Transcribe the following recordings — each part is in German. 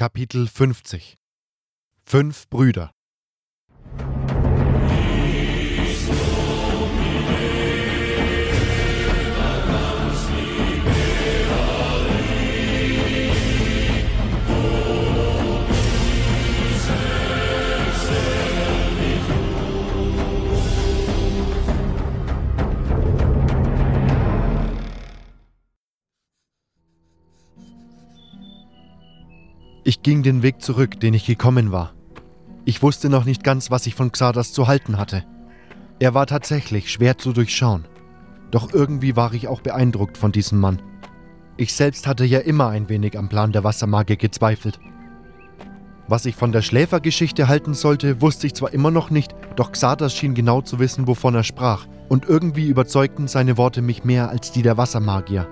Kapitel 50 Fünf Brüder Ich ging den Weg zurück, den ich gekommen war. Ich wusste noch nicht ganz, was ich von Xardas zu halten hatte. Er war tatsächlich schwer zu durchschauen. Doch irgendwie war ich auch beeindruckt von diesem Mann. Ich selbst hatte ja immer ein wenig am Plan der Wassermagie gezweifelt. Was ich von der Schläfergeschichte halten sollte, wusste ich zwar immer noch nicht, doch Xardas schien genau zu wissen, wovon er sprach, und irgendwie überzeugten seine Worte mich mehr als die der Wassermagier.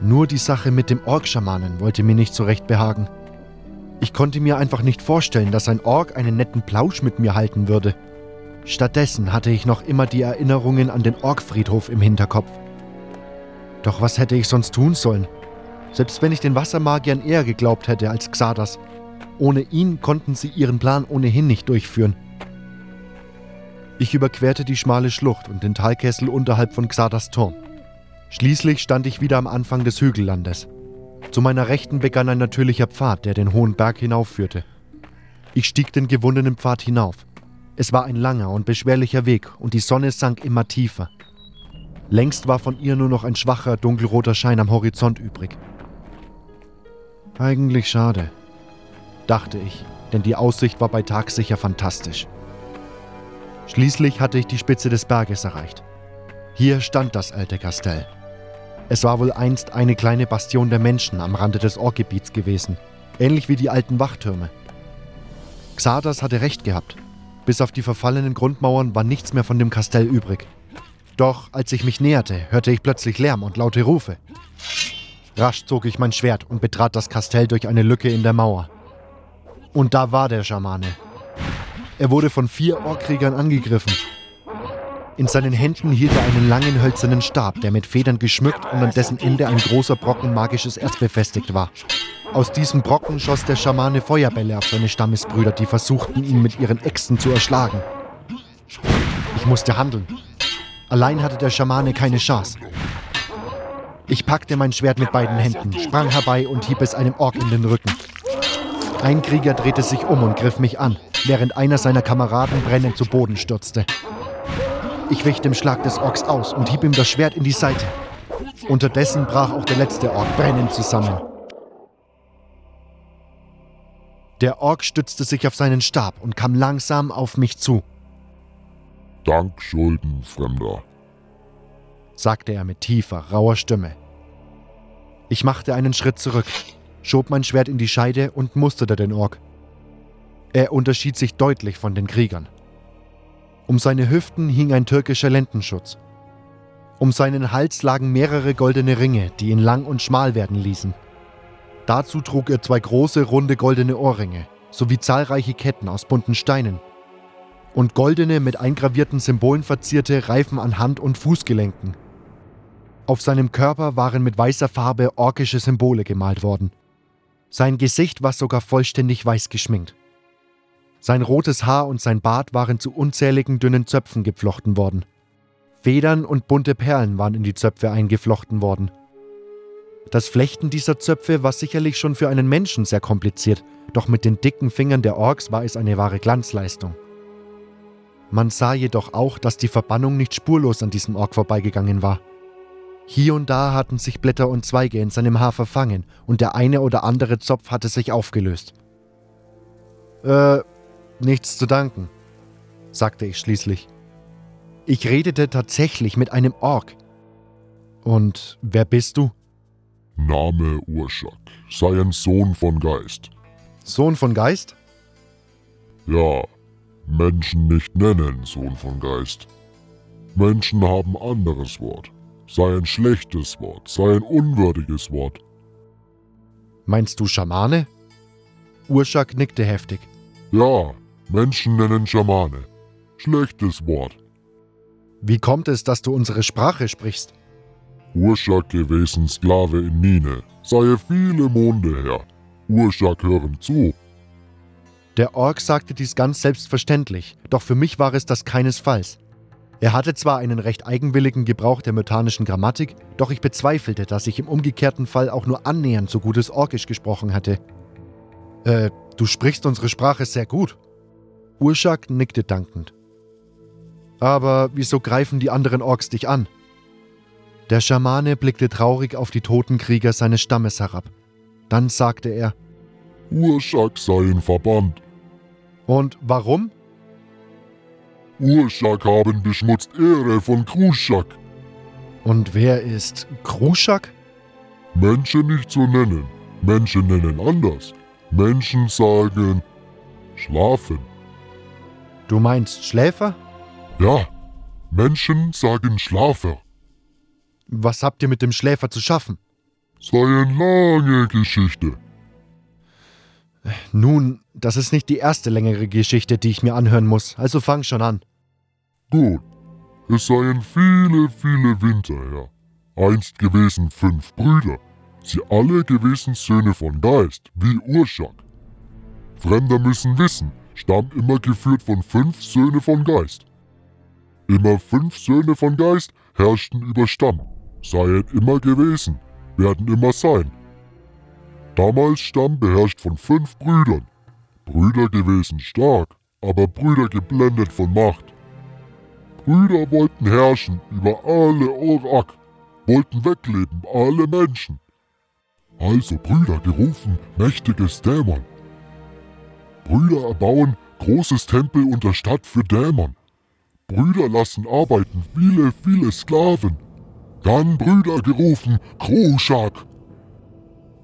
Nur die Sache mit dem Ork-Schamanen wollte mir nicht so recht behagen. Ich konnte mir einfach nicht vorstellen, dass ein Ork einen netten Plausch mit mir halten würde. Stattdessen hatte ich noch immer die Erinnerungen an den Orkfriedhof im Hinterkopf. Doch was hätte ich sonst tun sollen? Selbst wenn ich den Wassermagiern eher geglaubt hätte als Xardas. Ohne ihn konnten sie ihren Plan ohnehin nicht durchführen. Ich überquerte die schmale Schlucht und den Talkessel unterhalb von Xardas Turm. Schließlich stand ich wieder am Anfang des Hügellandes. Zu meiner Rechten begann ein natürlicher Pfad, der den hohen Berg hinaufführte. Ich stieg den gewundenen Pfad hinauf. Es war ein langer und beschwerlicher Weg und die Sonne sank immer tiefer. Längst war von ihr nur noch ein schwacher, dunkelroter Schein am Horizont übrig. Eigentlich schade, dachte ich, denn die Aussicht war bei Tag sicher fantastisch. Schließlich hatte ich die Spitze des Berges erreicht. Hier stand das alte Kastell. Es war wohl einst eine kleine Bastion der Menschen am Rande des Orkgebiets gewesen, ähnlich wie die alten Wachtürme. Xardas hatte recht gehabt. Bis auf die verfallenen Grundmauern war nichts mehr von dem Kastell übrig. Doch als ich mich näherte, hörte ich plötzlich Lärm und laute Rufe. Rasch zog ich mein Schwert und betrat das Kastell durch eine Lücke in der Mauer. Und da war der Schamane. Er wurde von vier Orkkriegern angegriffen in seinen Händen hielt er einen langen hölzernen Stab, der mit Federn geschmückt und an dessen Ende ein großer Brocken magisches Erz befestigt war. Aus diesem Brocken schoss der Schamane Feuerbälle auf seine Stammesbrüder, die versuchten, ihn mit ihren Äxten zu erschlagen. Ich musste handeln. Allein hatte der Schamane keine Chance. Ich packte mein Schwert mit beiden Händen, sprang herbei und hieb es einem Ork in den Rücken. Ein Krieger drehte sich um und griff mich an, während einer seiner Kameraden brennend zu Boden stürzte. Ich wich dem Schlag des Orks aus und hieb ihm das Schwert in die Seite. Unterdessen brach auch der letzte Ork brennend zusammen. Der Ork stützte sich auf seinen Stab und kam langsam auf mich zu. Dank Schulden, Fremder, sagte er mit tiefer, rauer Stimme. Ich machte einen Schritt zurück, schob mein Schwert in die Scheide und musterte den Ork. Er unterschied sich deutlich von den Kriegern. Um seine Hüften hing ein türkischer Lendenschutz. Um seinen Hals lagen mehrere goldene Ringe, die ihn lang und schmal werden ließen. Dazu trug er zwei große, runde goldene Ohrringe sowie zahlreiche Ketten aus bunten Steinen und goldene, mit eingravierten Symbolen verzierte Reifen an Hand- und Fußgelenken. Auf seinem Körper waren mit weißer Farbe orkische Symbole gemalt worden. Sein Gesicht war sogar vollständig weiß geschminkt. Sein rotes Haar und sein Bart waren zu unzähligen dünnen Zöpfen geflochten worden. Federn und bunte Perlen waren in die Zöpfe eingeflochten worden. Das Flechten dieser Zöpfe war sicherlich schon für einen Menschen sehr kompliziert, doch mit den dicken Fingern der Orks war es eine wahre Glanzleistung. Man sah jedoch auch, dass die Verbannung nicht spurlos an diesem Ork vorbeigegangen war. Hier und da hatten sich Blätter und Zweige in seinem Haar verfangen und der eine oder andere Zopf hatte sich aufgelöst. Äh, Nichts zu danken, sagte ich schließlich. Ich redete tatsächlich mit einem Ork. Und wer bist du? Name Urschak, sei ein Sohn von Geist. Sohn von Geist? Ja, Menschen nicht nennen Sohn von Geist. Menschen haben anderes Wort. Sei ein schlechtes Wort, sei ein unwürdiges Wort. Meinst du Schamane? Urschak nickte heftig. Ja, Menschen nennen Schamane. Schlechtes Wort. Wie kommt es, dass du unsere Sprache sprichst? Urschak gewesen Sklave in Mine, sei viele Monde her. Urschak hören zu. Der Ork sagte dies ganz selbstverständlich, doch für mich war es das keinesfalls. Er hatte zwar einen recht eigenwilligen Gebrauch der mythanischen Grammatik, doch ich bezweifelte, dass ich im umgekehrten Fall auch nur annähernd so gutes Orkisch gesprochen hatte. Äh, du sprichst unsere Sprache sehr gut. Urschak nickte dankend. Aber wieso greifen die anderen Orks dich an? Der Schamane blickte traurig auf die toten Krieger seines Stammes herab. Dann sagte er: Urschak seien verbannt. Und warum? Urschak haben beschmutzt Ehre von Kruschak. Und wer ist Kruschak? Menschen nicht so nennen. Menschen nennen anders. Menschen sagen schlafen. Du meinst Schläfer? Ja, Menschen sagen Schlafer. Was habt ihr mit dem Schläfer zu schaffen? Sei eine lange Geschichte. Nun, das ist nicht die erste längere Geschichte, die ich mir anhören muss, also fang schon an. Gut. Es seien viele, viele Winter her. Einst gewesen fünf Brüder. Sie alle gewesen Söhne von Geist, wie Urschak. Fremder müssen wissen, Stamm immer geführt von fünf Söhne von Geist. Immer fünf Söhne von Geist herrschten über Stamm, seien immer gewesen, werden immer sein. Damals Stamm beherrscht von fünf Brüdern. Brüder gewesen stark, aber Brüder geblendet von Macht. Brüder wollten herrschen über alle Orak, wollten wegleben alle Menschen. Also Brüder gerufen mächtiges Dämon. Brüder erbauen großes Tempel unter Stadt für Dämon. Brüder lassen arbeiten viele, viele Sklaven. Dann Brüder gerufen Kruschak.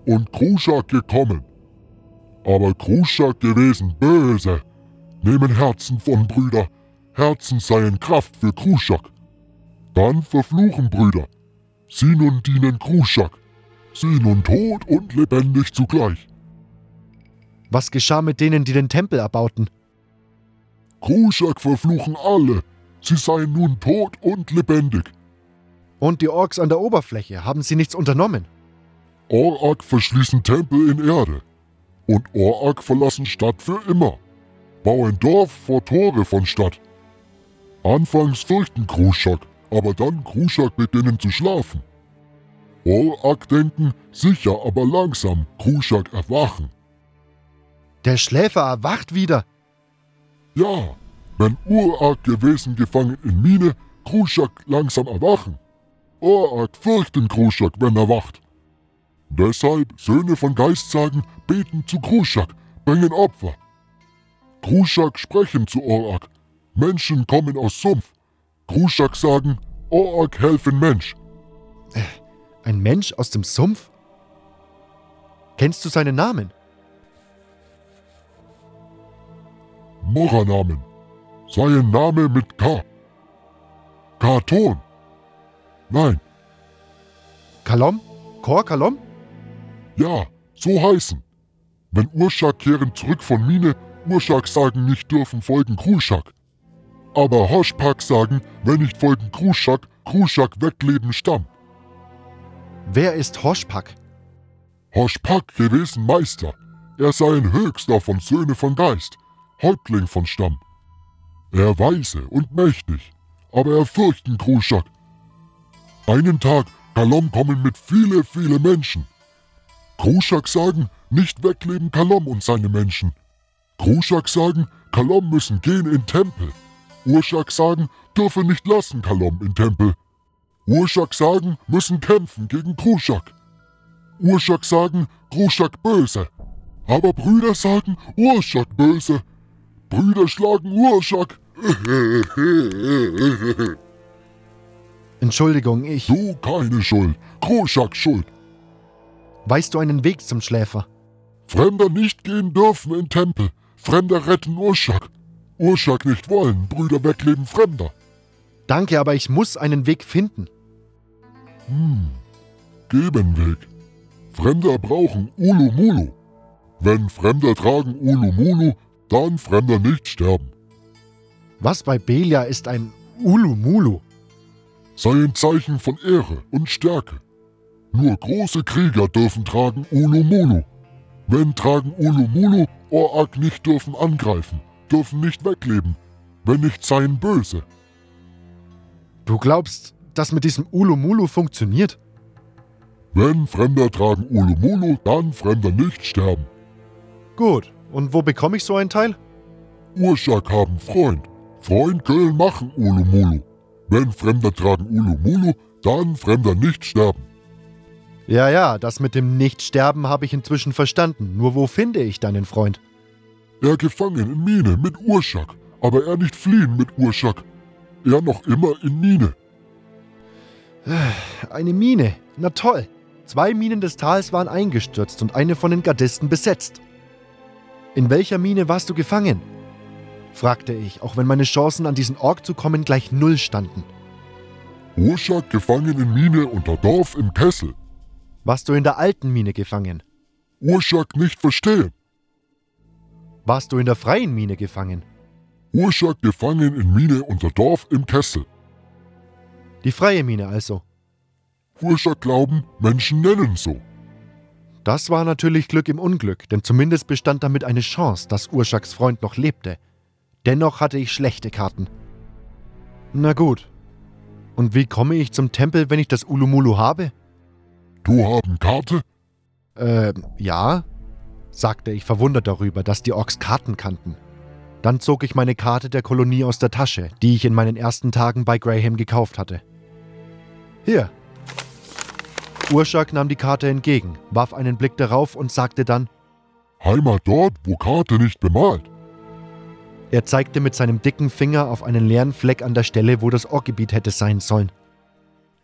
Und Kruschak gekommen. Aber Kruschak gewesen böse. Nehmen Herzen von Brüder. Herzen seien Kraft für Kruschak. Dann verfluchen Brüder. Sie nun dienen Kruschak. Sie nun tot und lebendig zugleich. Was geschah mit denen, die den Tempel erbauten? Kruschak verfluchen alle. Sie seien nun tot und lebendig. Und die Orks an der Oberfläche, haben sie nichts unternommen? Orak verschließen Tempel in Erde. Und Orak verlassen Stadt für immer. Bauen Dorf vor Tore von Stadt. Anfangs fürchten Kruschak, aber dann Kruschak beginnen zu schlafen. Orak denken, sicher, aber langsam, Kruschak erwachen. Der Schläfer erwacht wieder. Ja, wenn Urak gewesen gefangen in Mine, Kruschak langsam erwachen. Orak fürchten Kruschak, wenn er wacht. Deshalb Söhne von Geist sagen, beten zu Kruschak, bringen Opfer. Kruschak sprechen zu Orak. Menschen kommen aus Sumpf. Kruschak sagen, Orak helfen Mensch. Ein Mensch aus dem Sumpf? Kennst du seinen Namen? Moranamen. Sein Name mit K. Karton. Nein, Kalom? Kor Kalom? ja, so heißen. Wenn Urschak kehren zurück von Mine, Urschak sagen nicht dürfen folgen Kruschak. Aber Hoschpak sagen, wenn nicht folgen Kruschak, Kruschak wegleben Stamm. Wer ist Hoschpak? Hoschpak gewesen Meister. Er sei ein Höchster von Söhne von Geist, Häuptling von Stamm. Er weise und mächtig, aber er fürchten Kruschak. Einen Tag Kalom kommen mit viele, viele Menschen. Kruschak sagen, nicht wegleben Kalom und seine Menschen. Kruschak sagen, Kalom müssen gehen in Tempel. Urschak sagen, dürfe nicht lassen Kalom in Tempel. Urschak sagen, müssen kämpfen gegen Kruschak. Urschak sagen, Kruschak böse. Aber Brüder sagen, Urschak böse. Brüder schlagen Urschak. Entschuldigung, ich. Du keine Schuld. Kruschak schuld. Weißt du einen Weg zum Schläfer? Fremder nicht gehen dürfen in Tempel. Fremder retten Urschak. Urschak nicht wollen, Brüder wegleben Fremder. Danke, aber ich muss einen Weg finden. Hm, Gebenweg. Fremder brauchen Ulumulu. Wenn Fremder tragen Ulumulu, dann Fremder nicht sterben. Was bei Belia ist ein Ulumulu? Sei ein Zeichen von Ehre und Stärke. Nur große Krieger dürfen tragen Ulumulu. Wenn tragen Ulumulu, Orak nicht dürfen angreifen, dürfen nicht wegleben. Wenn nicht seien böse. Du glaubst, das mit diesem Ulumulu funktioniert? Wenn Fremder tragen Ulumulu, dann Fremder nicht sterben. Gut, und wo bekomme ich so ein Teil? Urschak haben Freund. Freund Köln machen Ulumulu. Wenn Fremder tragen Ulumulu, dann Fremder nicht sterben. Ja, ja, das mit dem Nichtsterben habe ich inzwischen verstanden. Nur wo finde ich deinen Freund? Er gefangen in Mine mit Urschak, aber er nicht fliehen mit Urschak. Er noch immer in Mine. Eine Mine. Na toll. Zwei Minen des Tals waren eingestürzt und eine von den Gardisten besetzt. In welcher Mine warst du gefangen? fragte ich, auch wenn meine Chancen an diesen Ork zu kommen gleich null standen. Urschak gefangen in Mine unter Dorf im Kessel. Warst du in der alten Mine gefangen? Urschak nicht verstehen. Warst du in der freien Mine gefangen? Urschak gefangen in Mine unter Dorf im Kessel. Die freie Mine also. Urschak glauben, Menschen nennen so. Das war natürlich Glück im Unglück, denn zumindest bestand damit eine Chance, dass Urschaks Freund noch lebte. Dennoch hatte ich schlechte Karten. Na gut. Und wie komme ich zum Tempel, wenn ich das Ulumulu habe? Du haben Karte? Äh, ja, sagte ich verwundert darüber, dass die Orks Karten kannten. Dann zog ich meine Karte der Kolonie aus der Tasche, die ich in meinen ersten Tagen bei Graham gekauft hatte. Hier. Urschak nahm die Karte entgegen, warf einen Blick darauf und sagte dann: Heimat dort, wo Karte nicht bemalt. Er zeigte mit seinem dicken Finger auf einen leeren Fleck an der Stelle, wo das Orkgebiet hätte sein sollen.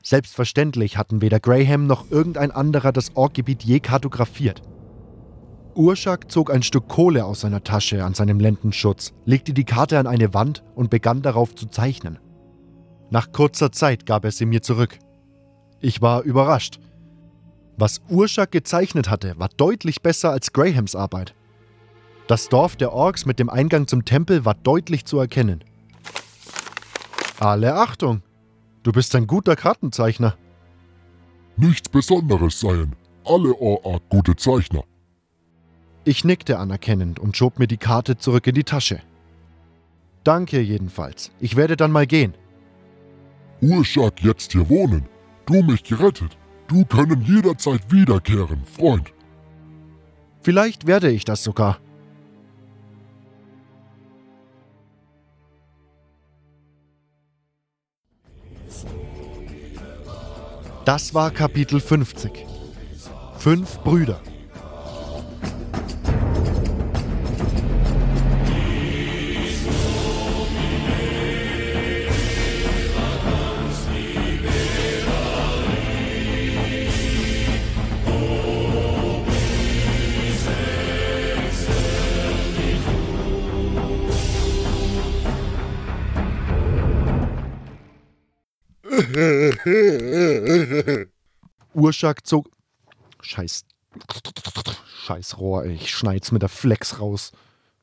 Selbstverständlich hatten weder Graham noch irgendein anderer das Orkgebiet je kartografiert. Urschak zog ein Stück Kohle aus seiner Tasche an seinem Lendenschutz, legte die Karte an eine Wand und begann darauf zu zeichnen. Nach kurzer Zeit gab er sie mir zurück. Ich war überrascht. Was Urschak gezeichnet hatte, war deutlich besser als Grahams Arbeit. Das Dorf der Orks mit dem Eingang zum Tempel war deutlich zu erkennen. Alle Achtung! Du bist ein guter Kartenzeichner. Nichts Besonderes seien. Alle Orak gute Zeichner. Ich nickte anerkennend und schob mir die Karte zurück in die Tasche. Danke jedenfalls. Ich werde dann mal gehen. Urschak jetzt hier wohnen. Du mich gerettet. Du können jederzeit wiederkehren, Freund. Vielleicht werde ich das sogar. Das war Kapitel 50. Fünf Brüder. Urschak zog. Scheiß. Scheiß Rohr, ey. ich schneid's mit der Flex raus.